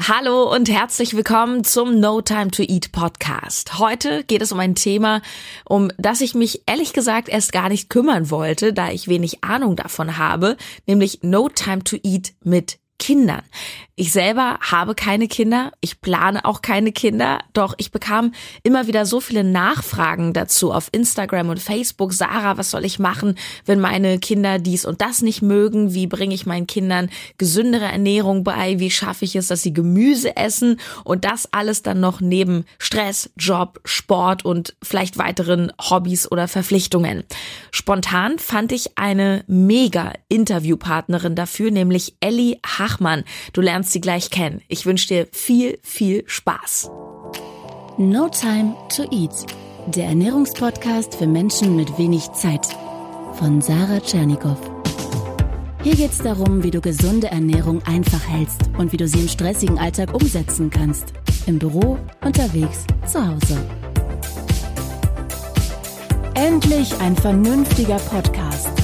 Hallo und herzlich willkommen zum No Time to Eat Podcast. Heute geht es um ein Thema, um das ich mich ehrlich gesagt erst gar nicht kümmern wollte, da ich wenig Ahnung davon habe, nämlich No Time to Eat mit Kindern. Ich selber habe keine Kinder, ich plane auch keine Kinder, doch ich bekam immer wieder so viele Nachfragen dazu auf Instagram und Facebook. Sarah, was soll ich machen, wenn meine Kinder dies und das nicht mögen? Wie bringe ich meinen Kindern gesündere Ernährung bei? Wie schaffe ich es, dass sie Gemüse essen? Und das alles dann noch neben Stress, Job, Sport und vielleicht weiteren Hobbys oder Verpflichtungen. Spontan fand ich eine mega Interviewpartnerin dafür, nämlich Ellie Hachmann. Du lernst lernst sie gleich kennen. Ich wünsche dir viel, viel Spaß. No Time to Eat, der Ernährungspodcast für Menschen mit wenig Zeit von Sarah Tschernikow. Hier geht es darum, wie du gesunde Ernährung einfach hältst und wie du sie im stressigen Alltag umsetzen kannst. Im Büro, unterwegs, zu Hause. Endlich ein vernünftiger Podcast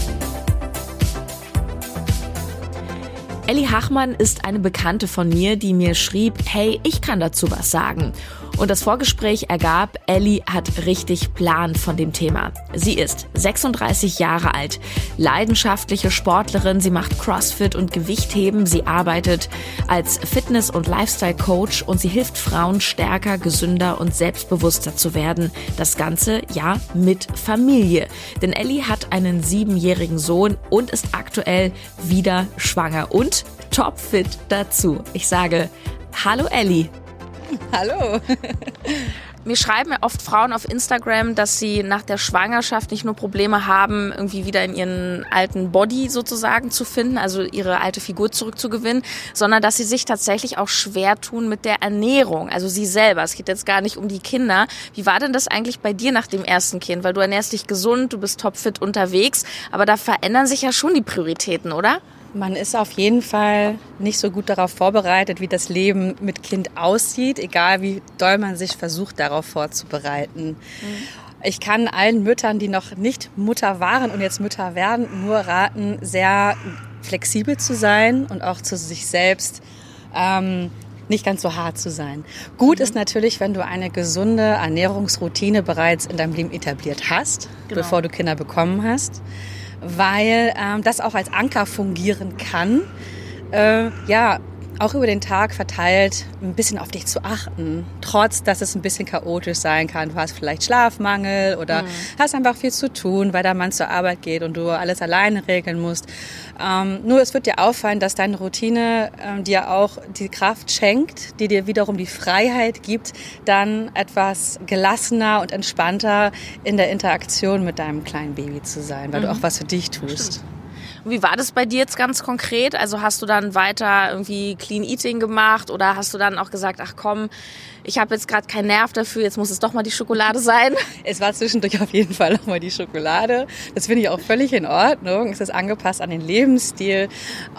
Elli Hachmann ist eine Bekannte von mir, die mir schrieb, hey, ich kann dazu was sagen. Und das Vorgespräch ergab, Ellie hat richtig Plan von dem Thema. Sie ist 36 Jahre alt, leidenschaftliche Sportlerin, sie macht Crossfit und Gewichtheben, sie arbeitet als Fitness- und Lifestyle-Coach und sie hilft Frauen stärker, gesünder und selbstbewusster zu werden. Das Ganze ja mit Familie. Denn Ellie hat einen siebenjährigen Sohn und ist aktuell wieder schwanger und topfit dazu. Ich sage, hallo Ellie. Hallo. Mir schreiben ja oft Frauen auf Instagram, dass sie nach der Schwangerschaft nicht nur Probleme haben, irgendwie wieder in ihren alten Body sozusagen zu finden, also ihre alte Figur zurückzugewinnen, sondern dass sie sich tatsächlich auch schwer tun mit der Ernährung. Also sie selber. Es geht jetzt gar nicht um die Kinder. Wie war denn das eigentlich bei dir nach dem ersten Kind? Weil du ernährst dich gesund, du bist topfit unterwegs, aber da verändern sich ja schon die Prioritäten, oder? Man ist auf jeden Fall nicht so gut darauf vorbereitet, wie das Leben mit Kind aussieht, egal wie doll man sich versucht, darauf vorzubereiten. Mhm. Ich kann allen Müttern, die noch nicht Mutter waren und jetzt Mütter werden, nur raten, sehr flexibel zu sein und auch zu sich selbst ähm, nicht ganz so hart zu sein. Gut mhm. ist natürlich, wenn du eine gesunde Ernährungsroutine bereits in deinem Leben etabliert hast, genau. bevor du Kinder bekommen hast weil ähm, das auch als Anker fungieren kann. Äh, ja, auch über den Tag verteilt ein bisschen auf dich zu achten, trotz dass es ein bisschen chaotisch sein kann. Du hast vielleicht Schlafmangel oder mhm. hast einfach viel zu tun, weil der Mann zur Arbeit geht und du alles alleine regeln musst. Ähm, nur es wird dir auffallen, dass deine Routine ähm, dir auch die Kraft schenkt, die dir wiederum die Freiheit gibt, dann etwas gelassener und entspannter in der Interaktion mit deinem kleinen Baby zu sein, weil mhm. du auch was für dich tust. Stimmt. Wie war das bei dir jetzt ganz konkret? Also hast du dann weiter irgendwie Clean Eating gemacht oder hast du dann auch gesagt, ach komm, ich habe jetzt gerade keinen Nerv dafür, jetzt muss es doch mal die Schokolade sein. Es war zwischendurch auf jeden Fall auch mal die Schokolade. Das finde ich auch völlig in Ordnung. Es ist angepasst an den Lebensstil.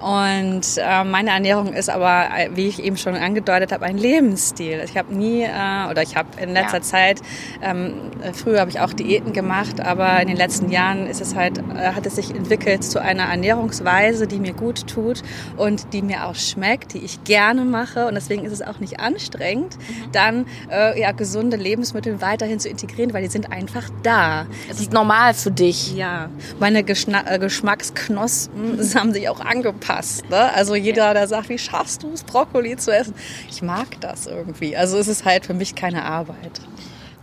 Und äh, meine Ernährung ist aber, wie ich eben schon angedeutet habe, ein Lebensstil. Ich habe nie, äh, oder ich habe in letzter ja. Zeit, ähm, früher habe ich auch Diäten gemacht, aber in den letzten Jahren ist es halt, äh, hat es sich entwickelt zu einer Ernährungsweise, die mir gut tut und die mir auch schmeckt, die ich gerne mache. Und deswegen ist es auch nicht anstrengend. Mhm dann äh, ja, gesunde Lebensmittel weiterhin zu integrieren, weil die sind einfach da. Es ist normal für dich. Ja, meine Geschna äh, Geschmacksknospen haben sich auch angepasst. Ne? Also jeder, der sagt, wie schaffst du es, Brokkoli zu essen? Ich mag das irgendwie. Also es ist halt für mich keine Arbeit.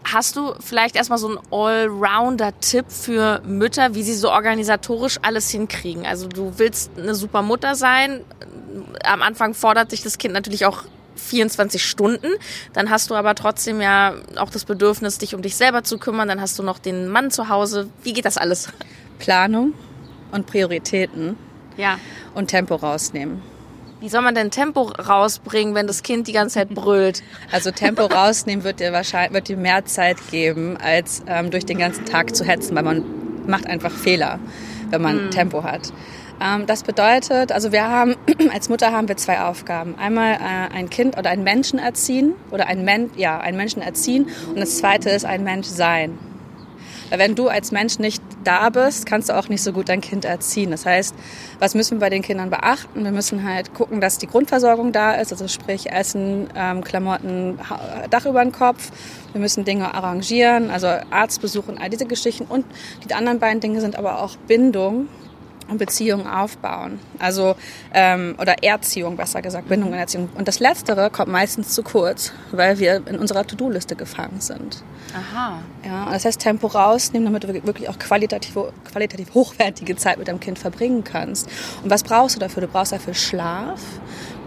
Hast du vielleicht erstmal so einen Allrounder-Tipp für Mütter, wie sie so organisatorisch alles hinkriegen? Also du willst eine super Mutter sein. Am Anfang fordert sich das Kind natürlich auch 24 Stunden. Dann hast du aber trotzdem ja auch das Bedürfnis, dich um dich selber zu kümmern. Dann hast du noch den Mann zu Hause. Wie geht das alles? Planung und Prioritäten. Ja. Und Tempo rausnehmen. Wie soll man denn Tempo rausbringen, wenn das Kind die ganze Zeit brüllt? Also Tempo rausnehmen wird dir wahrscheinlich wird dir mehr Zeit geben, als ähm, durch den ganzen Tag zu hetzen, weil man macht einfach Fehler, wenn man mm. Tempo hat. Ähm, das bedeutet, also wir haben, als Mutter haben wir zwei Aufgaben. Einmal äh, ein Kind oder einen Menschen erziehen oder ein, Men ja, einen Menschen erziehen und das zweite ist ein Mensch sein. Weil wenn du als Mensch nicht da bist, kannst du auch nicht so gut dein Kind erziehen. Das heißt, was müssen wir bei den Kindern beachten? Wir müssen halt gucken, dass die Grundversorgung da ist, also sprich Essen, ähm, Klamotten, Dach über den Kopf. Wir müssen Dinge arrangieren, also Arztbesuch und all diese Geschichten. Und die anderen beiden Dinge sind aber auch Bindung und Beziehungen aufbauen. Also, ähm, oder Erziehung, besser gesagt, Bindung und Erziehung. Und das Letztere kommt meistens zu kurz, weil wir in unserer To-Do-Liste gefangen sind. Aha. Ja, das heißt Tempo rausnehmen, damit du wirklich auch qualitativ, qualitativ hochwertige Zeit mit deinem Kind verbringen kannst. Und was brauchst du dafür? Du brauchst dafür Schlaf,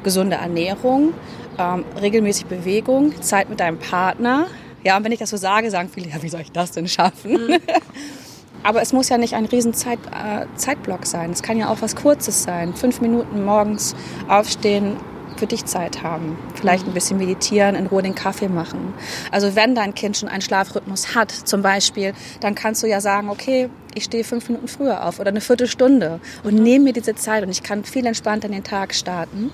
gesunde Ernährung, ähm, regelmäßig Bewegung, Zeit mit deinem Partner. Ja, und wenn ich das so sage, sagen viele, ja, wie soll ich das denn schaffen? Mhm. Aber es muss ja nicht ein riesen Zeit, äh, Zeitblock sein. Es kann ja auch was Kurzes sein. Fünf Minuten morgens aufstehen, für dich Zeit haben. Vielleicht ein bisschen meditieren, in Ruhe den Kaffee machen. Also wenn dein Kind schon einen Schlafrhythmus hat, zum Beispiel, dann kannst du ja sagen, okay, ich stehe fünf Minuten früher auf oder eine Viertelstunde und nehme mir diese Zeit und ich kann viel entspannter in den Tag starten.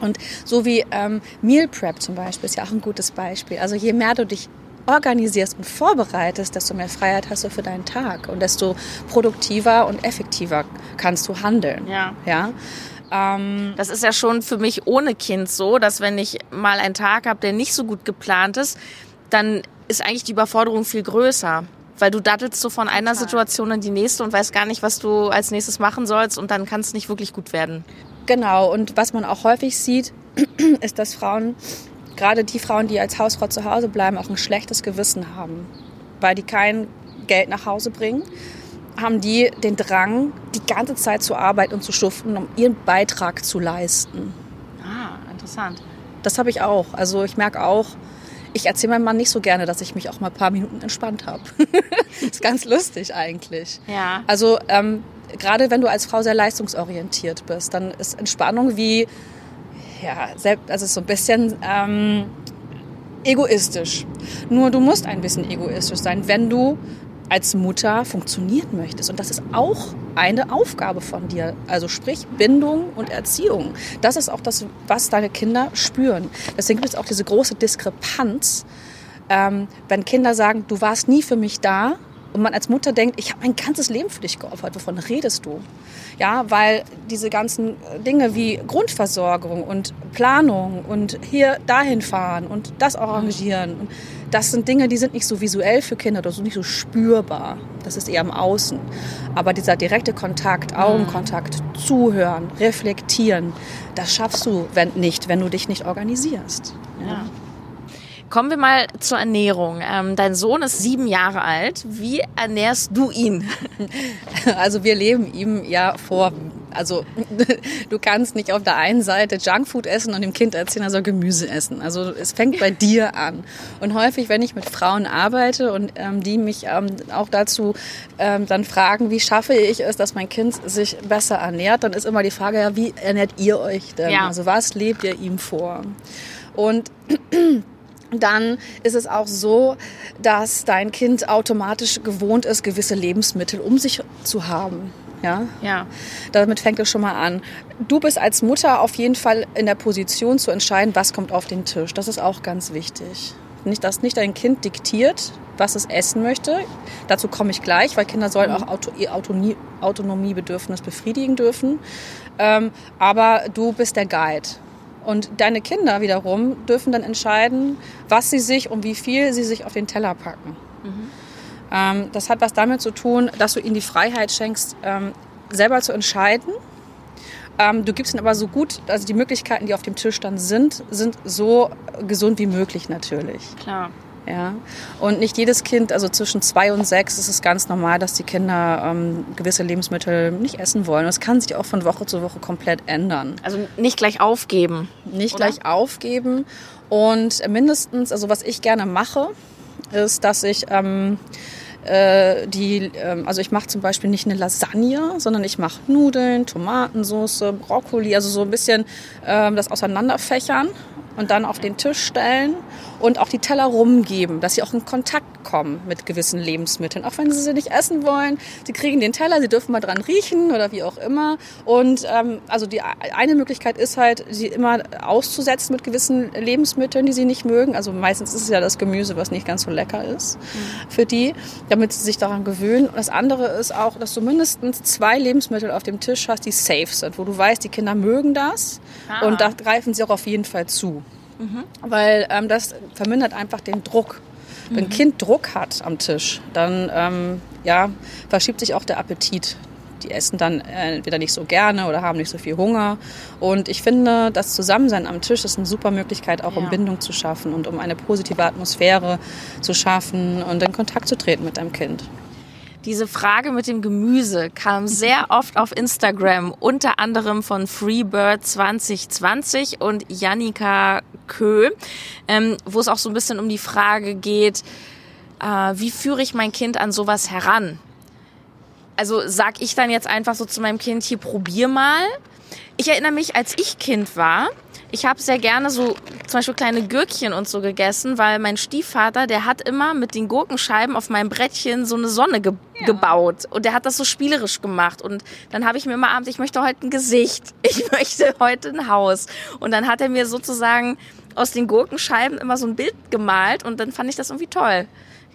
Und so wie ähm, Meal Prep zum Beispiel ist ja auch ein gutes Beispiel. Also je mehr du dich organisierst und vorbereitest, desto mehr Freiheit hast du für deinen Tag und desto produktiver und effektiver kannst du handeln. Ja. ja? Ähm, das ist ja schon für mich ohne Kind so, dass wenn ich mal einen Tag habe, der nicht so gut geplant ist, dann ist eigentlich die Überforderung viel größer. Weil du dattelst so von einer Situation in die nächste und weißt gar nicht, was du als nächstes machen sollst und dann kann es nicht wirklich gut werden. Genau, und was man auch häufig sieht, ist, dass Frauen gerade die Frauen, die als Hausfrau zu Hause bleiben, auch ein schlechtes Gewissen haben, weil die kein Geld nach Hause bringen, haben die den Drang, die ganze Zeit zu arbeiten und zu schuften, um ihren Beitrag zu leisten. Ah, interessant. Das habe ich auch. Also ich merke auch, ich erzähle meinem Mann nicht so gerne, dass ich mich auch mal ein paar Minuten entspannt habe. ist ganz lustig eigentlich. Ja. Also ähm, gerade wenn du als Frau sehr leistungsorientiert bist, dann ist Entspannung wie ja, selbst, also so ein bisschen ähm, egoistisch. Nur du musst ein bisschen egoistisch sein, wenn du als Mutter funktionieren möchtest. Und das ist auch eine Aufgabe von dir. Also sprich Bindung und Erziehung. Das ist auch das, was deine Kinder spüren. Deswegen gibt es auch diese große Diskrepanz, ähm, wenn Kinder sagen, du warst nie für mich da, und man als Mutter denkt, ich habe mein ganzes Leben für dich geopfert, wovon redest du? Ja, weil diese ganzen Dinge wie Grundversorgung und Planung und hier dahin fahren und das arrangieren, das sind Dinge, die sind nicht so visuell für Kinder oder so nicht so spürbar. Das ist eher im Außen. Aber dieser direkte Kontakt, Augenkontakt, zuhören, reflektieren, das schaffst du wenn nicht, wenn du dich nicht organisierst. Ja. Kommen wir mal zur Ernährung. Ähm, dein Sohn ist sieben Jahre alt. Wie ernährst du ihn? Also wir leben ihm ja vor. Also du kannst nicht auf der einen Seite Junkfood essen und dem Kind erzählen, er soll Gemüse essen. Also es fängt bei dir an. Und häufig, wenn ich mit Frauen arbeite und ähm, die mich ähm, auch dazu ähm, dann fragen, wie schaffe ich es, dass mein Kind sich besser ernährt, dann ist immer die Frage, ja, wie ernährt ihr euch denn? Ja. Also was lebt ihr ihm vor? Und dann ist es auch so, dass dein Kind automatisch gewohnt ist, gewisse Lebensmittel um sich zu haben. Ja? Ja. Damit fängt es schon mal an. Du bist als Mutter auf jeden Fall in der Position zu entscheiden, was kommt auf den Tisch. Das ist auch ganz wichtig. Nicht, dass nicht dein Kind diktiert, was es essen möchte. Dazu komme ich gleich, weil Kinder sollen auch Auto, ihr Autonomie, Autonomiebedürfnis befriedigen dürfen. Ähm, aber du bist der Guide. Und deine Kinder wiederum dürfen dann entscheiden, was sie sich und wie viel sie sich auf den Teller packen. Mhm. Ähm, das hat was damit zu tun, dass du ihnen die Freiheit schenkst, ähm, selber zu entscheiden. Ähm, du gibst ihnen aber so gut, also die Möglichkeiten, die auf dem Tisch dann sind, sind so gesund wie möglich natürlich. Klar. Ja, und nicht jedes Kind, also zwischen zwei und sechs ist es ganz normal, dass die Kinder ähm, gewisse Lebensmittel nicht essen wollen. Das kann sich auch von Woche zu Woche komplett ändern. Also nicht gleich aufgeben. Nicht oder? gleich aufgeben. Und mindestens, also was ich gerne mache, ist, dass ich ähm, äh, die, ähm, also ich mache zum Beispiel nicht eine Lasagne, sondern ich mache Nudeln, Tomatensauce, Brokkoli, also so ein bisschen ähm, das Auseinanderfächern und dann auf den Tisch stellen und auch die Teller rumgeben, dass sie auch in Kontakt kommen mit gewissen Lebensmitteln, auch wenn sie sie nicht essen wollen. Sie kriegen den Teller, sie dürfen mal dran riechen oder wie auch immer. Und ähm, also die eine Möglichkeit ist halt, sie immer auszusetzen mit gewissen Lebensmitteln, die sie nicht mögen. Also meistens ist es ja das Gemüse, was nicht ganz so lecker ist mhm. für die, damit sie sich daran gewöhnen. Und das andere ist auch, dass du mindestens zwei Lebensmittel auf dem Tisch hast, die safe sind, wo du weißt, die Kinder mögen das ah. und da greifen sie auch auf jeden Fall zu. Mhm. Weil ähm, das vermindert einfach den Druck. Wenn ein mhm. Kind Druck hat am Tisch, dann ähm, ja, verschiebt sich auch der Appetit. Die essen dann entweder nicht so gerne oder haben nicht so viel Hunger. Und ich finde, das Zusammensein am Tisch ist eine super Möglichkeit, auch ja. um Bindung zu schaffen und um eine positive Atmosphäre zu schaffen und in Kontakt zu treten mit deinem Kind. Diese Frage mit dem Gemüse kam sehr oft auf Instagram, unter anderem von Freebird 2020 und Jannika Kö, ähm, wo es auch so ein bisschen um die Frage geht, äh, wie führe ich mein Kind an sowas heran? Also sag ich dann jetzt einfach so zu meinem Kind, hier probier mal. Ich erinnere mich, als ich Kind war, ich habe sehr gerne so zum Beispiel kleine Gürkchen und so gegessen, weil mein Stiefvater, der hat immer mit den Gurkenscheiben auf meinem Brettchen so eine Sonne ge ja. gebaut. Und der hat das so spielerisch gemacht. Und dann habe ich mir immer abends, ich möchte heute ein Gesicht. Ich möchte heute ein Haus. Und dann hat er mir sozusagen aus den Gurkenscheiben immer so ein Bild gemalt und dann fand ich das irgendwie toll.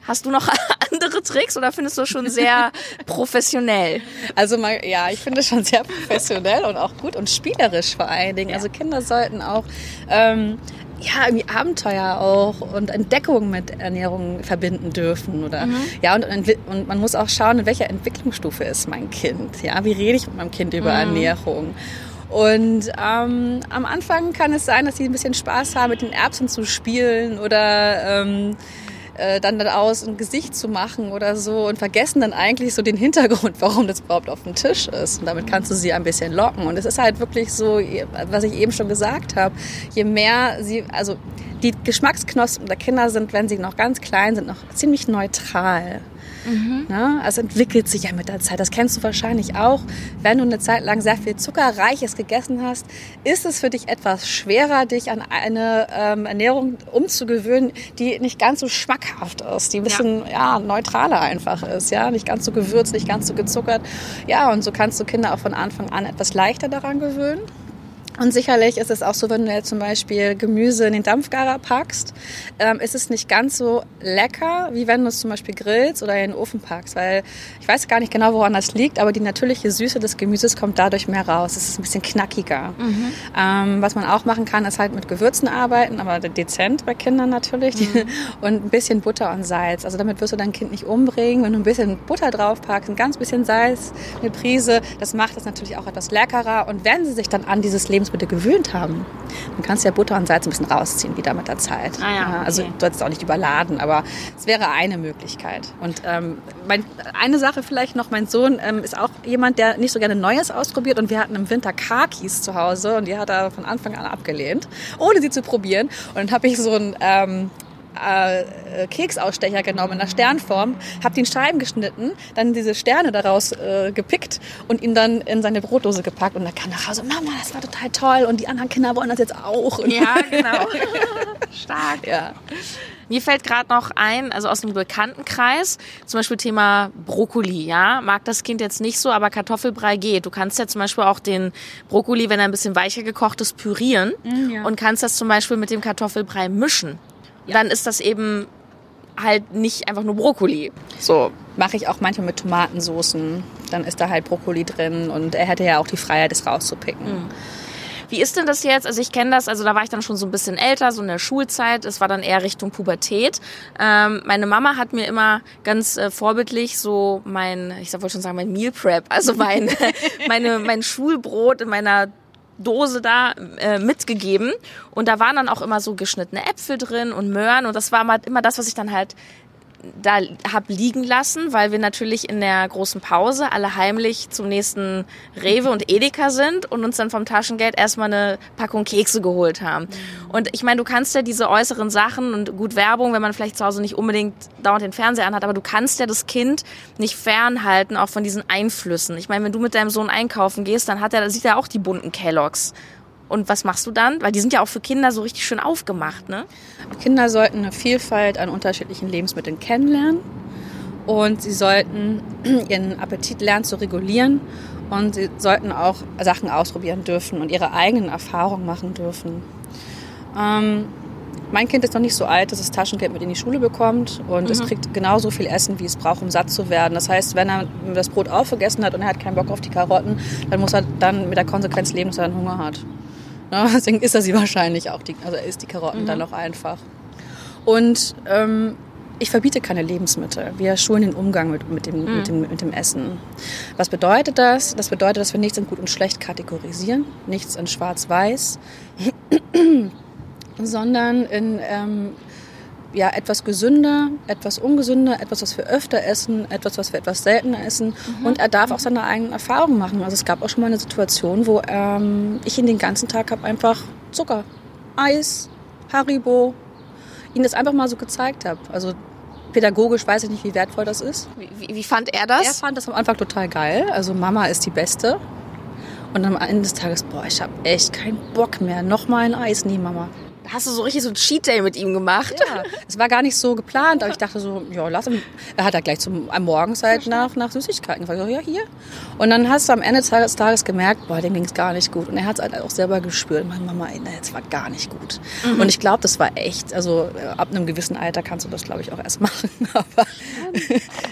Hast du noch andere Tricks oder findest du schon sehr professionell? Also mal, ja, ich finde schon sehr professionell und auch gut und spielerisch vor allen Dingen. Ja. Also Kinder sollten auch ähm, ja, irgendwie Abenteuer auch und Entdeckung mit Ernährung verbinden dürfen oder mhm. ja und, und man muss auch schauen, in welcher Entwicklungsstufe ist mein Kind. Ja, wie rede ich mit meinem Kind über mhm. Ernährung? Und ähm, am Anfang kann es sein, dass sie ein bisschen Spaß haben, mit den Erbsen zu spielen oder ähm, äh, dann daraus ein Gesicht zu machen oder so und vergessen dann eigentlich so den Hintergrund, warum das überhaupt auf dem Tisch ist. Und damit kannst du sie ein bisschen locken. Und es ist halt wirklich so, was ich eben schon gesagt habe, je mehr sie, also die Geschmacksknospen der Kinder sind, wenn sie noch ganz klein sind, noch ziemlich neutral. Mhm. Ne? Es entwickelt sich ja mit der Zeit. Das kennst du wahrscheinlich auch. Wenn du eine Zeit lang sehr viel Zuckerreiches gegessen hast, ist es für dich etwas schwerer, dich an eine ähm, Ernährung umzugewöhnen, die nicht ganz so schmackhaft ist, die ein bisschen ja. ja. neutraler einfach ist, ja, nicht ganz so gewürzt, nicht ganz so gezuckert. Ja, und so kannst du Kinder auch von Anfang an etwas leichter daran gewöhnen. Und sicherlich ist es auch so, wenn du jetzt zum Beispiel Gemüse in den Dampfgarer packst, ähm, ist es nicht ganz so lecker, wie wenn du es zum Beispiel grillst oder in den Ofen packst. Weil ich weiß gar nicht genau, woran das liegt, aber die natürliche Süße des Gemüses kommt dadurch mehr raus. Es ist ein bisschen knackiger. Mhm. Ähm, was man auch machen kann, ist halt mit Gewürzen arbeiten, aber dezent bei Kindern natürlich. Mhm. Und ein bisschen Butter und Salz. Also damit wirst du dein Kind nicht umbringen. Wenn du ein bisschen Butter drauf packst, ein ganz bisschen Salz, eine Prise, das macht es natürlich auch etwas leckerer. Und wenn sie sich dann an dieses Lebens Lebensmittel gewöhnt haben, dann kannst du ja Butter und Salz ein bisschen rausziehen wieder mit der Zeit. Ah ja, okay. Also du sollst auch nicht überladen, aber es wäre eine Möglichkeit. Und ähm, mein, eine Sache vielleicht noch, mein Sohn ähm, ist auch jemand, der nicht so gerne Neues ausprobiert und wir hatten im Winter Kakis zu Hause und die hat er von Anfang an abgelehnt, ohne sie zu probieren. Und dann habe ich so ein ähm, äh, Keksausstecher genommen in der Sternform, habe den Scheiben geschnitten, dann diese Sterne daraus äh, gepickt und ihn dann in seine Brotdose gepackt und dann kam nach Hause, Mama, das war total toll und die anderen Kinder wollen das jetzt auch. Ja, genau. Stark. Ja. Mir fällt gerade noch ein, also aus einem Bekanntenkreis, zum Beispiel Thema Brokkoli, ja, mag das Kind jetzt nicht so, aber Kartoffelbrei geht. Du kannst ja zum Beispiel auch den Brokkoli, wenn er ein bisschen weicher gekocht ist, pürieren mm, ja. und kannst das zum Beispiel mit dem Kartoffelbrei mischen ja. dann ist das eben halt nicht einfach nur Brokkoli. So. Mache ich auch manchmal mit Tomatensoßen. Dann ist da halt Brokkoli drin und er hätte ja auch die Freiheit, das rauszupicken. Mhm. Wie ist denn das jetzt? Also ich kenne das, also da war ich dann schon so ein bisschen älter, so in der Schulzeit. Es war dann eher Richtung Pubertät. Ähm, meine Mama hat mir immer ganz äh, vorbildlich so mein, ich wollte schon sagen, mein Meal Prep, also mein, meine, mein Schulbrot in meiner Dose da äh, mitgegeben. Und da waren dann auch immer so geschnittene Äpfel drin und Möhren. Und das war immer das, was ich dann halt da hab liegen lassen, weil wir natürlich in der großen Pause alle heimlich zum nächsten Rewe und Edeka sind und uns dann vom Taschengeld erstmal eine Packung Kekse geholt haben. Und ich meine, du kannst ja diese äußeren Sachen und gut Werbung, wenn man vielleicht zu Hause nicht unbedingt dauernd den Fernseher anhat, aber du kannst ja das Kind nicht fernhalten, auch von diesen Einflüssen. Ich meine, wenn du mit deinem Sohn einkaufen gehst, dann hat er, sieht er auch die bunten Kelloggs Und was machst du dann? Weil die sind ja auch für Kinder so richtig schön aufgemacht, ne? Kinder sollten eine Vielfalt an unterschiedlichen Lebensmitteln kennenlernen und sie sollten ihren Appetit lernen zu regulieren und sie sollten auch Sachen ausprobieren dürfen und ihre eigenen Erfahrungen machen dürfen. Ähm, mein Kind ist noch nicht so alt, dass es Taschengeld mit in die Schule bekommt und mhm. es kriegt genauso viel Essen, wie es braucht, um satt zu werden. Das heißt, wenn er das Brot aufgegessen hat und er hat keinen Bock auf die Karotten, dann muss er dann mit der Konsequenz leben, dass er dann Hunger hat. Ja, deswegen isst er sie wahrscheinlich auch, die, also isst die Karotten mhm. dann auch einfach. Und ähm, ich verbiete keine Lebensmittel. Wir schulen den Umgang mit, mit, dem, mhm. mit, dem, mit dem Essen. Was bedeutet das? Das bedeutet, dass wir nichts in gut und schlecht kategorisieren, nichts in schwarz-weiß, sondern in ähm, ja, etwas gesünder, etwas ungesünder, etwas, was wir öfter essen, etwas, was wir etwas seltener essen. Mhm. Und er darf auch seine eigenen Erfahrungen machen. Also es gab auch schon mal eine Situation, wo ähm, ich ihn den ganzen Tag habe einfach Zucker, Eis, Haribo, ihn das einfach mal so gezeigt habe. Also pädagogisch weiß ich nicht, wie wertvoll das ist. Wie, wie, fand er das? Er fand das am Anfang total geil. Also Mama ist die Beste. Und am Ende des Tages, boah, ich habe echt keinen Bock mehr. Nochmal ein Eis, nie Mama hast du so richtig so ein Cheat Day mit ihm gemacht. Ja, es war gar nicht so geplant, aber ich dachte so, ja, lass ihn. Er hat ja gleich zum am Morgens halt nach, nach Süßigkeiten gefragt. So, ja, hier. Und dann hast du am Ende des Tages gemerkt, boah, dem ging es gar nicht gut. Und er hat es halt auch selber gespürt. Meine Mama, es war gar nicht gut. Mhm. Und ich glaube, das war echt, also äh, ab einem gewissen Alter kannst du das, glaube ich, auch erst machen. Aber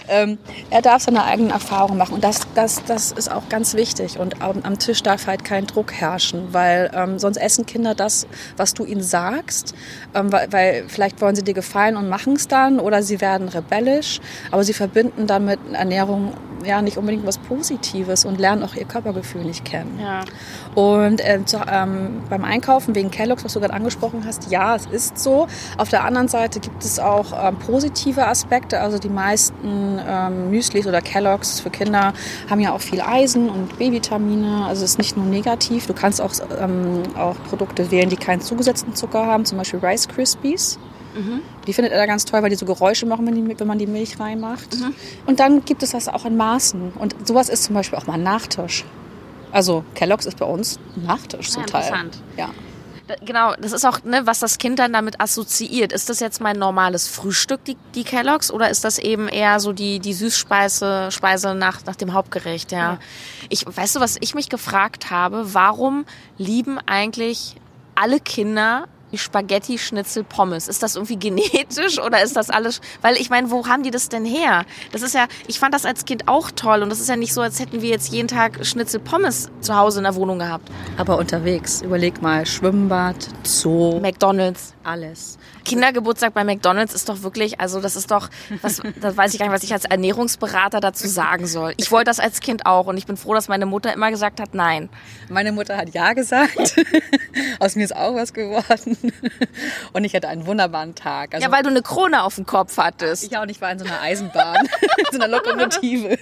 ähm, er darf seine eigenen Erfahrungen machen. Und das, das, das ist auch ganz wichtig. Und am, am Tisch darf halt kein Druck herrschen, weil ähm, sonst essen Kinder das, was du ihnen sagst ähm, weil, weil, vielleicht wollen sie dir gefallen und machen es dann oder sie werden rebellisch, aber sie verbinden damit Ernährung ja nicht unbedingt was Positives und lernen auch ihr Körpergefühl nicht kennen. Ja. Und äh, zu, ähm, beim Einkaufen wegen Kellogg's, was du gerade angesprochen hast, ja, es ist so. Auf der anderen Seite gibt es auch ähm, positive Aspekte. Also die meisten ähm, Müslis oder Kellogg's für Kinder haben ja auch viel Eisen und B-Vitamine. Also es ist nicht nur negativ. Du kannst auch, ähm, auch Produkte wählen, die keinen zugesetzten Zucker haben, zum Beispiel Rice Krispies. Mhm. Die findet er da ganz toll, weil die so Geräusche machen, wenn, die, wenn man die Milch reinmacht. Mhm. Und dann gibt es das auch in Maßen. Und sowas ist zum Beispiel auch mal ein Nachtisch. Also Kellogg's ist bei uns ein Nachtisch zum ja, Teil. Interessant. Ja. Genau, das ist auch, ne, was das Kind dann damit assoziiert. Ist das jetzt mein normales Frühstück, die, die Kelloggs, oder ist das eben eher so die, die Süßspeise Speise nach, nach dem Hauptgericht? Ja. ja. Ich, weißt du, was ich mich gefragt habe? Warum lieben eigentlich alle Kinder Spaghetti, Schnitzel, Pommes. Ist das irgendwie genetisch oder ist das alles? Weil ich meine, wo haben die das denn her? Das ist ja, ich fand das als Kind auch toll und das ist ja nicht so, als hätten wir jetzt jeden Tag Schnitzel, Pommes zu Hause in der Wohnung gehabt. Aber unterwegs, überleg mal, Schwimmbad, Zoo. McDonalds. Alles. Kindergeburtstag bei McDonalds ist doch wirklich, also das ist doch, was, das weiß ich gar nicht, was ich als Ernährungsberater dazu sagen soll. Ich wollte das als Kind auch und ich bin froh, dass meine Mutter immer gesagt hat, nein. Meine Mutter hat ja gesagt. Aus mir ist auch was geworden. Und ich hatte einen wunderbaren Tag. Also, ja, weil du eine Krone auf dem Kopf hattest. Ja, und ich war in so einer Eisenbahn, in so einer Lokomotive.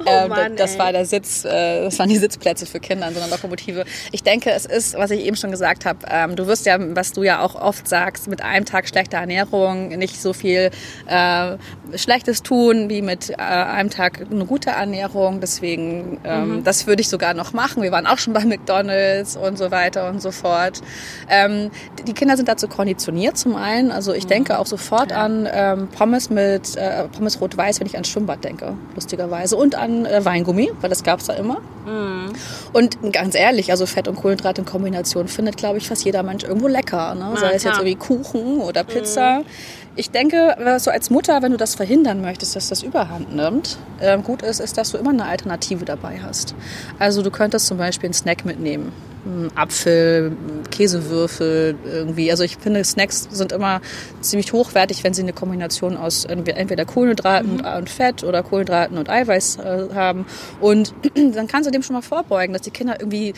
Oh ähm, Mann, das war der Sitz, äh, das waren die Sitzplätze für Kinder in so einer Lokomotive. Ich denke, es ist, was ich eben schon gesagt habe, ähm, du wirst ja, was du ja auch oft sagst, mit einem Tag schlechter Ernährung nicht so viel äh, Schlechtes tun wie mit äh, einem Tag eine gute Ernährung. Deswegen, ähm, mhm. das würde ich sogar noch machen. Wir waren auch schon bei McDonalds und so weiter und so fort. Ähm, die Kinder sind dazu konditioniert zum einen. Also ich mhm. denke auch sofort ja. an ähm, Pommes mit äh, Pommes rot-weiß, wenn ich an Schwimmbad denke, lustigerweise. Und an äh, Weingummi, weil das gab es da immer. Mhm. Und ganz ehrlich, also Fett und Kohlenhydrat in Kombination findet, glaube ich, fast jeder Mensch irgendwo lecker. Ne? Sei es jetzt irgendwie Kuchen oder Pizza. Mhm. Ich denke, so als Mutter, wenn du das verhindern möchtest, dass das überhand nimmt, äh, gut ist, ist, dass du immer eine Alternative dabei hast. Also du könntest zum Beispiel einen Snack mitnehmen. Apfel, Käsewürfel irgendwie. Also ich finde, Snacks sind immer ziemlich hochwertig, wenn sie eine Kombination aus entweder Kohlenhydraten mhm. und Fett oder Kohlenhydraten und Eiweiß äh, haben. Und dann kannst du dem schon mal vorbeugen, dass die Kinder irgendwie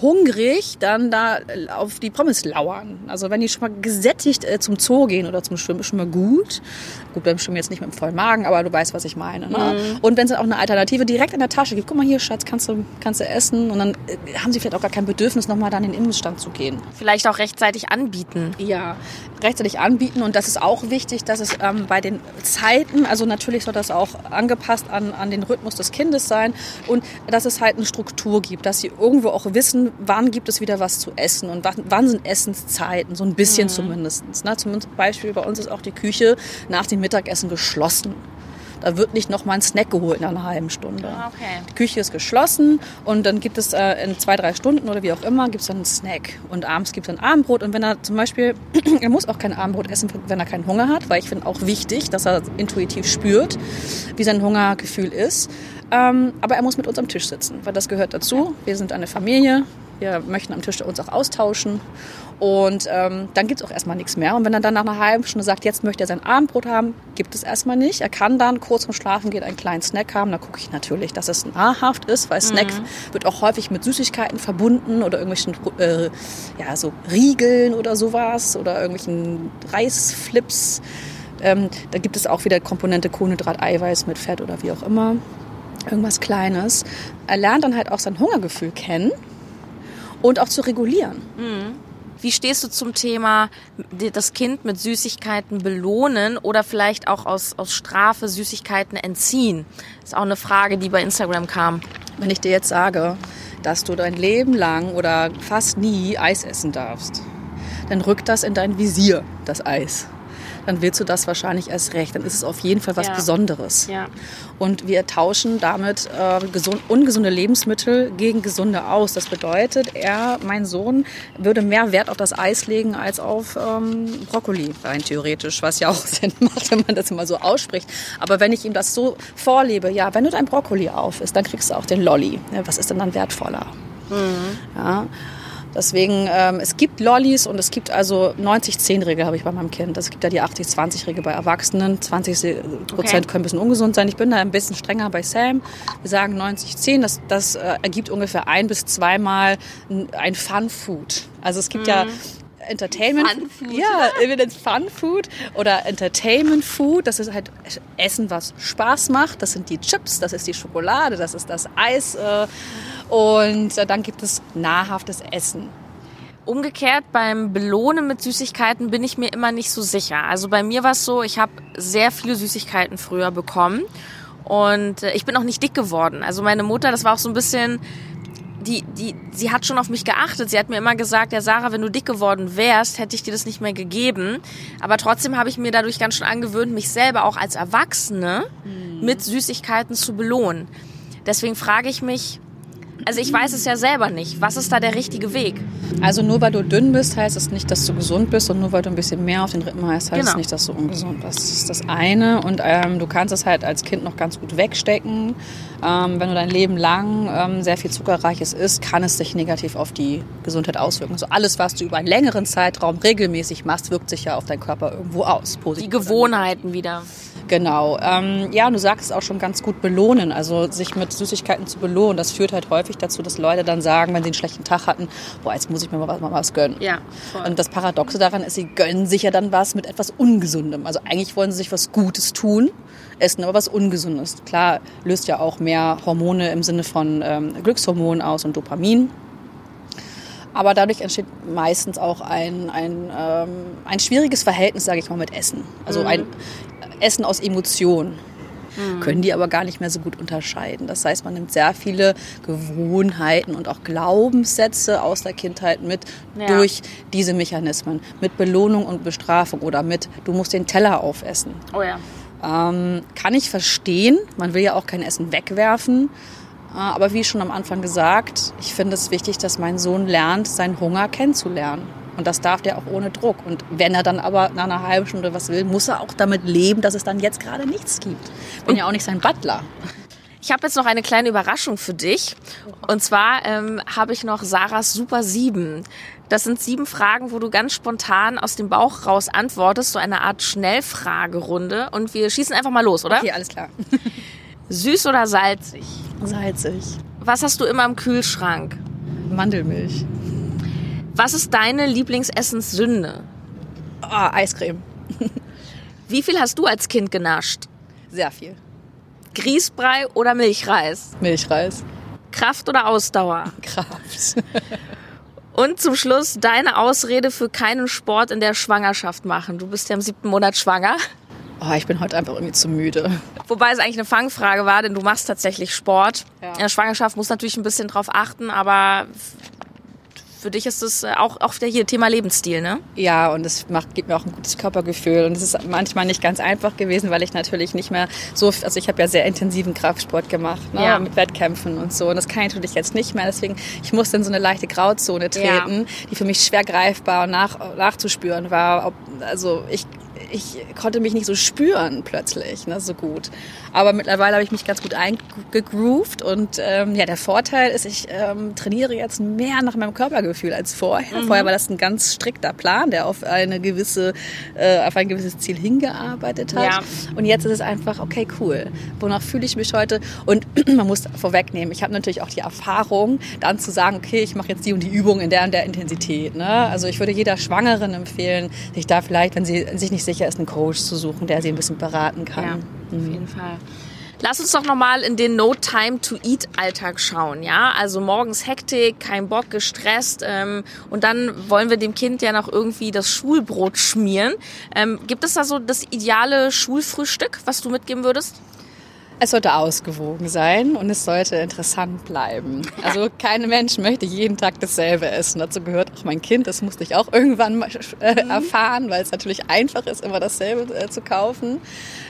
hungrig dann da äh, auf die Pommes lauern. Also wenn die schon mal gesättigt äh, zum Zoo gehen oder zum Schwimmen, ist schon mal gut. Gut, beim Schwimmen jetzt nicht mit dem vollen Magen, aber du weißt, was ich meine. Ne? Mhm. Und wenn es auch eine Alternative direkt in der Tasche gibt, guck mal hier, Schatz, kannst du, kannst du essen. Und dann äh, haben sie vielleicht auch gar kein Bedürfnis, nochmal dann in den Innenstand zu gehen. Vielleicht auch rechtzeitig anbieten. Ja, rechtzeitig anbieten. Und das ist auch wichtig, dass es ähm, bei den Zeiten, also natürlich soll das auch angepasst an, an den Rhythmus des Kindes sein und dass es halt eine Struktur gibt, dass sie irgendwo auch wissen, wissen, wann gibt es wieder was zu essen und wann, sind Essenszeiten, so ein bisschen mhm. zumindest. Ne? Zum Beispiel bei uns ist auch die Küche nach dem Mittagessen geschlossen. Da wird nicht noch mal ein Snack geholt in einer halben Stunde. Ah, okay. Die Küche ist geschlossen und dann gibt es äh, in zwei, drei Stunden oder wie auch immer, gibt es dann einen Snack. Und abends gibt es dann Abendbrot. Und wenn er zum Beispiel, er muss auch kein Abendbrot essen, wenn er keinen Hunger hat, weil ich finde auch wichtig, dass er intuitiv spürt, wie sein Hungergefühl ist. Ähm, aber er muss mit uns am Tisch sitzen, weil das gehört dazu. Wir sind eine Familie. Wir möchten am Tisch uns auch austauschen. Und ähm, dann gibt es auch erstmal nichts mehr. Und wenn er dann nach einer halben Stunde sagt, jetzt möchte er sein Abendbrot haben, gibt es erstmal nicht. Er kann dann kurz vorm Schlafen gehen einen kleinen Snack haben. Da gucke ich natürlich, dass es nahrhaft ist, weil Snack mhm. wird auch häufig mit Süßigkeiten verbunden oder irgendwelchen äh, ja, so Riegeln oder sowas oder irgendwelchen Reisflips. Ähm, da gibt es auch wieder Komponente Kohlenhydrat, Eiweiß mit Fett oder wie auch immer. Irgendwas Kleines. Er lernt dann halt auch sein Hungergefühl kennen und auch zu regulieren. Mhm. Wie stehst du zum Thema, das Kind mit Süßigkeiten belohnen oder vielleicht auch aus, aus Strafe Süßigkeiten entziehen? Das ist auch eine Frage, die bei Instagram kam. Wenn ich dir jetzt sage, dass du dein Leben lang oder fast nie Eis essen darfst, dann rückt das in dein Visier, das Eis dann willst du das wahrscheinlich erst recht. Dann ist es auf jeden Fall was ja. Besonderes. Ja. Und wir tauschen damit äh, gesund, ungesunde Lebensmittel gegen gesunde aus. Das bedeutet, er, mein Sohn, würde mehr Wert auf das Eis legen als auf ähm, Brokkoli, rein theoretisch, was ja auch Sinn macht, wenn man das immer so ausspricht. Aber wenn ich ihm das so vorlebe, ja, wenn du dein Brokkoli auf isst, dann kriegst du auch den Lolli. Ja, was ist denn dann wertvoller? Mhm. Ja. Deswegen, ähm, es gibt Lollis und es gibt also 90-10-Regel habe ich bei meinem Kind. Es gibt ja die 80-20-Regel bei Erwachsenen. 20 Prozent okay. können ein bisschen ungesund sein. Ich bin da ein bisschen strenger bei Sam. Wir sagen 90-10. Das, das äh, ergibt ungefähr ein bis zweimal ein Fun-Food. Also es gibt mhm. ja Entertainment. Fun Food. Ja, Fun Food oder Entertainment Food. Das ist halt Essen, was Spaß macht. Das sind die Chips, das ist die Schokolade, das ist das Eis. Äh, und äh, dann gibt es nahrhaftes Essen. Umgekehrt beim Belohnen mit Süßigkeiten bin ich mir immer nicht so sicher. Also bei mir war es so, ich habe sehr viele Süßigkeiten früher bekommen und äh, ich bin auch nicht dick geworden. Also meine Mutter, das war auch so ein bisschen, die, die, sie hat schon auf mich geachtet. Sie hat mir immer gesagt, ja Sarah, wenn du dick geworden wärst, hätte ich dir das nicht mehr gegeben. Aber trotzdem habe ich mir dadurch ganz schön angewöhnt, mich selber auch als Erwachsene mhm. mit Süßigkeiten zu belohnen. Deswegen frage ich mich, also ich weiß es ja selber nicht. Was ist da der richtige Weg? Also nur weil du dünn bist, heißt es nicht, dass du gesund bist. Und nur weil du ein bisschen mehr auf den Rippen hast, heißt genau. es nicht, dass du ungesund bist. Das ist das eine. Und ähm, du kannst es halt als Kind noch ganz gut wegstecken. Ähm, wenn du dein Leben lang ähm, sehr viel Zuckerreiches isst, kann es sich negativ auf die Gesundheit auswirken. Also alles, was du über einen längeren Zeitraum regelmäßig machst, wirkt sich ja auf deinen Körper irgendwo aus. Positiv die Gewohnheiten wieder. Genau. Ähm, ja, du sagst es auch schon ganz gut belohnen. Also sich mit Süßigkeiten zu belohnen, das führt halt häufig dazu, dass Leute dann sagen, wenn sie einen schlechten Tag hatten, boah, jetzt muss ich mir mal, mal was gönnen. Ja, voll. Und das Paradoxe daran ist, sie gönnen sich ja dann was mit etwas Ungesundem. Also eigentlich wollen sie sich was Gutes tun, essen aber was Ungesundes. Klar, löst ja auch mehr Hormone im Sinne von ähm, Glückshormonen aus und Dopamin. Aber dadurch entsteht meistens auch ein, ein, ähm, ein schwieriges Verhältnis, sage ich mal, mit Essen. Also mhm. ein Essen aus Emotion. Mhm. Können die aber gar nicht mehr so gut unterscheiden. Das heißt, man nimmt sehr viele Gewohnheiten und auch Glaubenssätze aus der Kindheit mit ja. durch diese Mechanismen. Mit Belohnung und Bestrafung oder mit, du musst den Teller aufessen. Oh ja. Ähm, kann ich verstehen. Man will ja auch kein Essen wegwerfen. Äh, aber wie schon am Anfang gesagt, ich finde es wichtig, dass mein Sohn lernt, seinen Hunger kennenzulernen. Und das darf der auch ohne Druck. Und wenn er dann aber nach einer halben Stunde was will, muss er auch damit leben, dass es dann jetzt gerade nichts gibt. Bin ja auch nicht sein Butler. Ich habe jetzt noch eine kleine Überraschung für dich. Und zwar ähm, habe ich noch Sarahs Super 7. Das sind sieben Fragen, wo du ganz spontan aus dem Bauch raus antwortest, so eine Art Schnellfragerunde. Und wir schießen einfach mal los, oder? Okay, alles klar. Süß oder salzig? Salzig. Was hast du immer im Kühlschrank? Mandelmilch. Was ist deine Lieblingsessenssünde? Ah, Eiscreme. Wie viel hast du als Kind genascht? Sehr viel. Grießbrei oder Milchreis? Milchreis. Kraft oder Ausdauer? Kraft. Und zum Schluss deine Ausrede für keinen Sport in der Schwangerschaft machen. Du bist ja im siebten Monat schwanger. Oh, ich bin heute einfach irgendwie zu müde. Wobei es eigentlich eine Fangfrage war, denn du machst tatsächlich Sport. Ja. In der Schwangerschaft muss natürlich ein bisschen drauf achten, aber für dich ist es äh, auch, auch wieder hier Thema Lebensstil, ne? Ja, und es macht, gibt mir auch ein gutes Körpergefühl. Und es ist manchmal nicht ganz einfach gewesen, weil ich natürlich nicht mehr so, also ich habe ja sehr intensiven Kraftsport gemacht, ne? Ja. mit Wettkämpfen und so. Und das kann ich natürlich jetzt nicht mehr. Deswegen, ich musste in so eine leichte Grauzone treten, ja. die für mich schwer greifbar und nach, nachzuspüren war. Ob, also ich ich konnte mich nicht so spüren plötzlich, ne, so gut. Aber mittlerweile habe ich mich ganz gut eingegroovt und ähm, ja, der Vorteil ist, ich ähm, trainiere jetzt mehr nach meinem Körpergefühl als vorher. Mhm. Vorher war das ein ganz strikter Plan, der auf eine gewisse, äh, auf ein gewisses Ziel hingearbeitet hat. Ja. Und jetzt ist es einfach, okay, cool. Wonach fühle ich mich heute? Und man muss vorwegnehmen, ich habe natürlich auch die Erfahrung, dann zu sagen, okay, ich mache jetzt die und die Übung in der und der Intensität. Ne? Also ich würde jeder Schwangeren empfehlen, sich da vielleicht, wenn sie sich nicht sicher ist, einen Coach zu suchen, der sie ein bisschen beraten kann. Ja, mhm. auf jeden Fall. Lass uns doch nochmal in den No Time to Eat Alltag schauen, ja? Also morgens Hektik, kein Bock, gestresst ähm, und dann wollen wir dem Kind ja noch irgendwie das Schulbrot schmieren. Ähm, gibt es da so das ideale Schulfrühstück, was du mitgeben würdest? Es sollte ausgewogen sein und es sollte interessant bleiben. Also kein Mensch möchte jeden Tag dasselbe essen. Dazu gehört auch mein Kind. Das musste ich auch irgendwann mal äh, mhm. erfahren, weil es natürlich einfach ist, immer dasselbe äh, zu kaufen.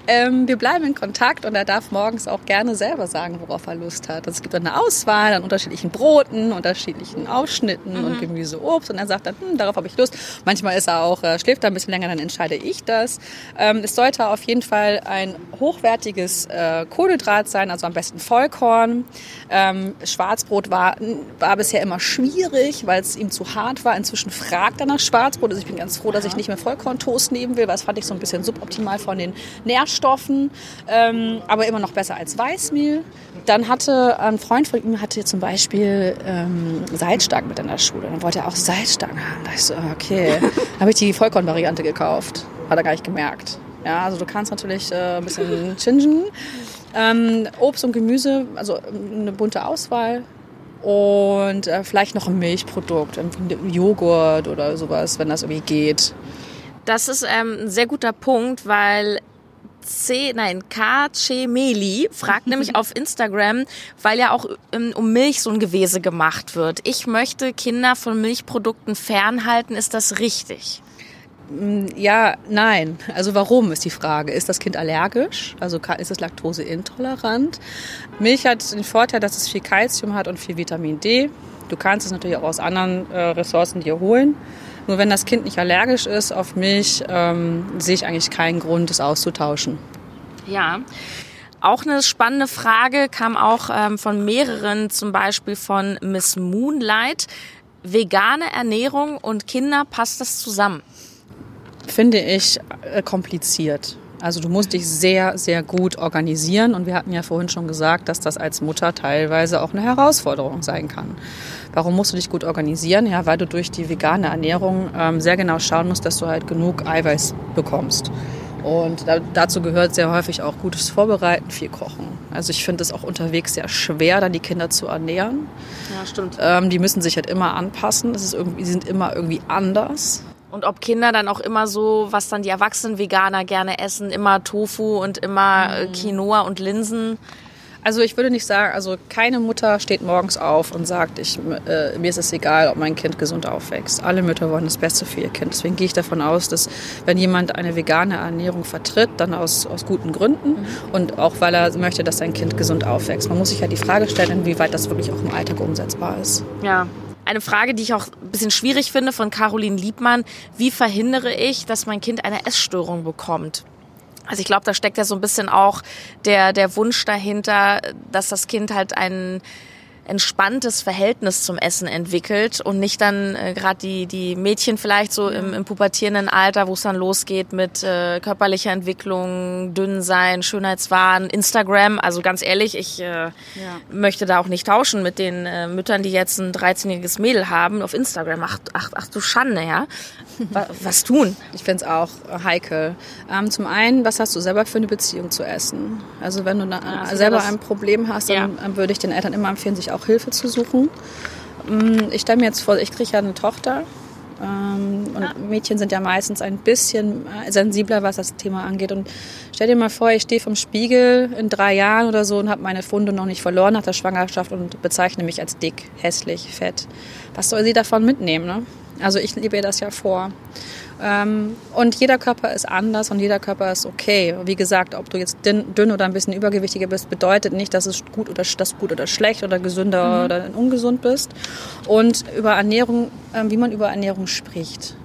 Ähm, wir bleiben in Kontakt und er darf morgens auch gerne selber sagen, worauf er Lust hat. Also es gibt eine Auswahl an unterschiedlichen Broten, unterschiedlichen Aufschnitten mhm. und Gemüse, Obst und er sagt dann, hm, darauf habe ich Lust. Manchmal ist er auch, äh, schläft er ein bisschen länger, dann entscheide ich das. Ähm, es sollte auf jeden Fall ein hochwertiges äh, Kohlenhydrat sein, also am besten Vollkorn. Ähm, Schwarzbrot war, war bisher immer schwierig, weil es ihm zu hart war. Inzwischen fragt er nach Schwarzbrot. Also ich bin ganz froh, dass ich nicht mehr Vollkorntoast nehmen will, weil das fand ich so ein bisschen suboptimal von den Nährstoffen. Ähm, aber immer noch besser als Weißmehl. Dann hatte ein Freund von ihm hatte zum Beispiel ähm, Salzstangen mit in der Schule. Dann wollte er auch Salzstangen haben. Da ich so, okay. Dann habe ich die Vollkornvariante gekauft. Hat er gar nicht gemerkt. Ja, also du kannst natürlich äh, ein bisschen chingen. Ähm, Obst und Gemüse, also ähm, eine bunte Auswahl. Und äh, vielleicht noch ein Milchprodukt, ein Joghurt oder sowas, wenn das irgendwie geht. Das ist ähm, ein sehr guter Punkt, weil C, nein, K. Meli fragt nämlich auf Instagram, weil ja auch ähm, um Milch so ein Gewese gemacht wird. Ich möchte Kinder von Milchprodukten fernhalten. Ist das richtig? Mm, ja, nein. Also warum ist die Frage. Ist das Kind allergisch? Also ist es laktoseintolerant? Milch hat den Vorteil, dass es viel Kalzium hat und viel Vitamin D. Du kannst es natürlich auch aus anderen äh, Ressourcen dir holen. Nur wenn das Kind nicht allergisch ist auf Milch, ähm, sehe ich eigentlich keinen Grund, es auszutauschen. Ja. Auch eine spannende Frage kam auch ähm, von mehreren, zum Beispiel von Miss Moonlight. Vegane Ernährung und Kinder, passt das zusammen? Finde ich äh, kompliziert. Also du musst dich sehr, sehr gut organisieren. Und wir hatten ja vorhin schon gesagt, dass das als Mutter teilweise auch eine Herausforderung sein kann. Warum musst du dich gut organisieren? Ja, weil du durch die vegane Ernährung ähm, sehr genau schauen musst, dass du halt genug Eiweiß bekommst. Und da, dazu gehört sehr häufig auch gutes Vorbereiten, viel Kochen. Also ich finde es auch unterwegs sehr schwer, dann die Kinder zu ernähren. Ja, stimmt. Ähm, die müssen sich halt immer anpassen. Das ist irgendwie, die sind immer irgendwie anders. Und ob Kinder dann auch immer so, was dann die erwachsenen Veganer gerne essen, immer Tofu und immer äh, mhm. Quinoa und Linsen. Also ich würde nicht sagen, also keine Mutter steht morgens auf und sagt, ich, äh, mir ist es egal, ob mein Kind gesund aufwächst. Alle Mütter wollen das Beste für ihr Kind. Deswegen gehe ich davon aus, dass wenn jemand eine vegane Ernährung vertritt, dann aus, aus guten Gründen mhm. und auch weil er möchte, dass sein Kind gesund aufwächst. Man muss sich ja die Frage stellen, inwieweit das wirklich auch im Alltag umsetzbar ist. Ja, eine Frage, die ich auch ein bisschen schwierig finde von Caroline Liebmann. Wie verhindere ich, dass mein Kind eine Essstörung bekommt? Also ich glaube, da steckt ja so ein bisschen auch der, der Wunsch dahinter, dass das Kind halt einen entspanntes Verhältnis zum Essen entwickelt und nicht dann äh, gerade die, die Mädchen vielleicht so im, im pubertierenden Alter, wo es dann losgeht mit äh, körperlicher Entwicklung, dünn sein, Schönheitswahn, Instagram. Also ganz ehrlich, ich äh, ja. möchte da auch nicht tauschen mit den äh, Müttern, die jetzt ein 13-jähriges Mädel haben auf Instagram. Ach, ach, ach du Schande, ja. Was tun? Ich finde es auch heikel. Ähm, zum einen, was hast du selber für eine Beziehung zu Essen? Also wenn du ja, selber ein Problem hast, dann ja. würde ich den Eltern immer empfehlen, sich auch Hilfe zu suchen. Mm, ich stelle mir jetzt vor, ich kriege ja eine Tochter. Ähm, und ah. Mädchen sind ja meistens ein bisschen äh, sensibler, was das Thema angeht. Und stell dir mal vor, ich stehe vom Spiegel in drei Jahren oder so und habe meine Funde noch nicht verloren nach der Schwangerschaft und bezeichne mich als dick, hässlich, fett. was soll sie davon mitnehmen? Ne? Also ich lebe ihr das ja vor. Ähm, und jeder Körper ist anders und jeder Körper ist okay. Wie gesagt, ob du jetzt dünn, oder ein bisschen übergewichtiger bist, bedeutet nicht, dass es gut oder, das gut oder schlecht oder gesünder mhm. oder ungesund bist. Und über Ernährung, äh, wie man über Ernährung spricht.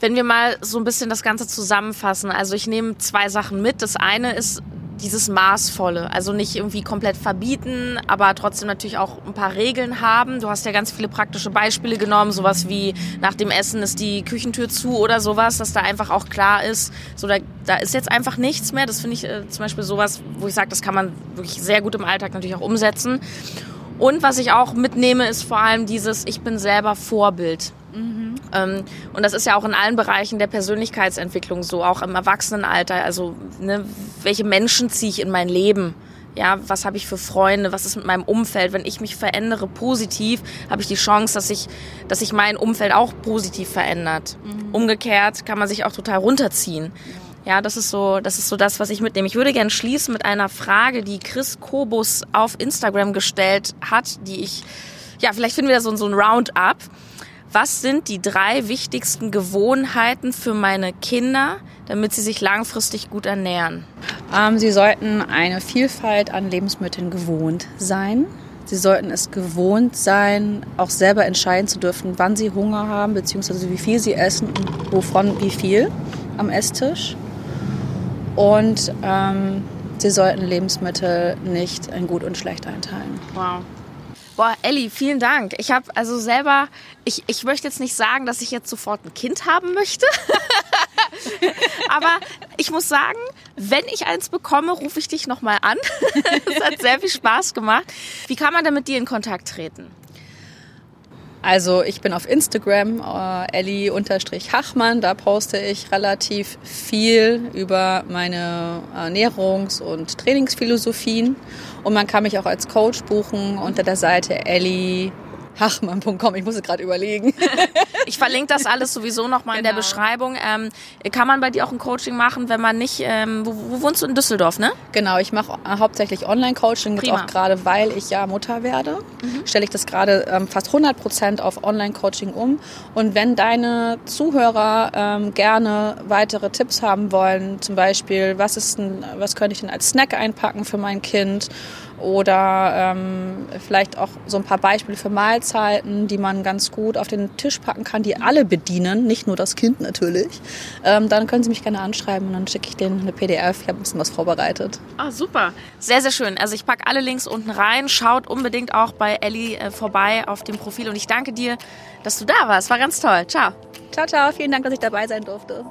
Wenn wir mal so ein bisschen das Ganze zusammenfassen, also ich nehme zwei Sachen mit. Das eine ist dieses Maßvolle. Also nicht irgendwie komplett verbieten, aber trotzdem natürlich auch ein paar Regeln haben. Du hast ja ganz viele praktische Beispiele genommen, sowas wie nach dem Essen ist die Küchentür zu oder sowas, dass da einfach auch klar ist, so da, da ist jetzt einfach nichts mehr. Das finde ich äh, zum Beispiel sowas, wo ich sage, das kann man wirklich sehr gut im Alltag natürlich auch umsetzen. Und was ich auch mitnehme, ist vor allem dieses, ich bin selber Vorbild. Mhm. Ähm, und das ist ja auch in allen Bereichen der Persönlichkeitsentwicklung so, auch im Erwachsenenalter. Also, ne, welche Menschen ziehe ich in mein Leben? Ja, was habe ich für Freunde? Was ist mit meinem Umfeld? Wenn ich mich verändere positiv, habe ich die Chance, dass sich, dass sich mein Umfeld auch positiv verändert. Mhm. Umgekehrt kann man sich auch total runterziehen. Ja, das ist so, das ist so das, was ich mitnehme. Ich würde gerne schließen mit einer Frage, die Chris Kobus auf Instagram gestellt hat, die ich, ja, vielleicht finden wir so, so ein Roundup. Was sind die drei wichtigsten Gewohnheiten für meine Kinder, damit sie sich langfristig gut ernähren? Ähm, sie sollten eine Vielfalt an Lebensmitteln gewohnt sein. Sie sollten es gewohnt sein, auch selber entscheiden zu dürfen, wann sie Hunger haben, beziehungsweise wie viel sie essen und wovon wie viel am Esstisch. Und ähm, sie sollten Lebensmittel nicht in gut und schlecht einteilen. Wow. Boah, Elli, vielen Dank. Ich habe also selber, ich, ich möchte jetzt nicht sagen, dass ich jetzt sofort ein Kind haben möchte. Aber ich muss sagen, wenn ich eins bekomme, rufe ich dich nochmal an. das hat sehr viel Spaß gemacht. Wie kann man denn mit dir in Kontakt treten? Also ich bin auf Instagram, äh, Elli-Hachmann, da poste ich relativ viel über meine Ernährungs- und Trainingsphilosophien. Und man kann mich auch als Coach buchen unter der Seite Elli Hachmann.com. Ich muss es gerade überlegen. ich verlinke das alles sowieso nochmal genau. in der genau. Beschreibung. Ähm, kann man bei dir auch ein Coaching machen, wenn man nicht, ähm, wo, wo, wohnst du in Düsseldorf, ne? Genau, ich mache hauptsächlich Online-Coaching, jetzt auch gerade, weil ich ja Mutter werde, mhm. stelle ich das gerade ähm, fast 100 Prozent auf Online-Coaching um. Und wenn deine Zuhörer ähm, gerne weitere Tipps haben wollen, zum Beispiel, was ist ein, was könnte ich denn als Snack einpacken für mein Kind oder ähm, vielleicht auch so ein paar Beispiele für Mahlzeiten, die man ganz gut auf den Tisch packen kann, die alle bedienen, nicht nur das Kind natürlich, ähm, dann können Sie mich gerne anschreiben und dann schicke ich denen eine PDF. Ich habe ein bisschen was vorbereitet. Ah, super. Sehr, sehr schön. Also ich packe alle Links unten rein. Schaut unbedingt auch bei Ellie äh, vorbei auf dem Profil und ich danke dir, dass du da warst. War ganz toll. Ciao. Ciao, ciao. Vielen Dank, dass ich dabei sein durfte.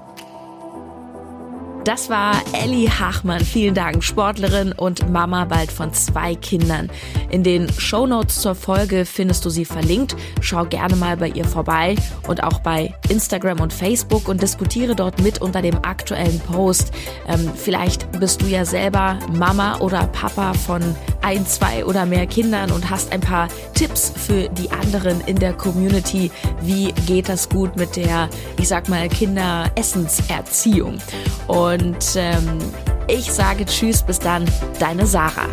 Das war Ellie Hachmann. Vielen Dank. Sportlerin und Mama bald von zwei Kindern. In den Show Notes zur Folge findest du sie verlinkt. Schau gerne mal bei ihr vorbei und auch bei Instagram und Facebook und diskutiere dort mit unter dem aktuellen Post. Ähm, vielleicht bist du ja selber Mama oder Papa von ein, zwei oder mehr Kindern und hast ein paar Tipps für die anderen in der Community. Wie geht das gut mit der, ich sag mal, Kinderessenserziehung? Und ähm, ich sage Tschüss, bis dann, deine Sarah.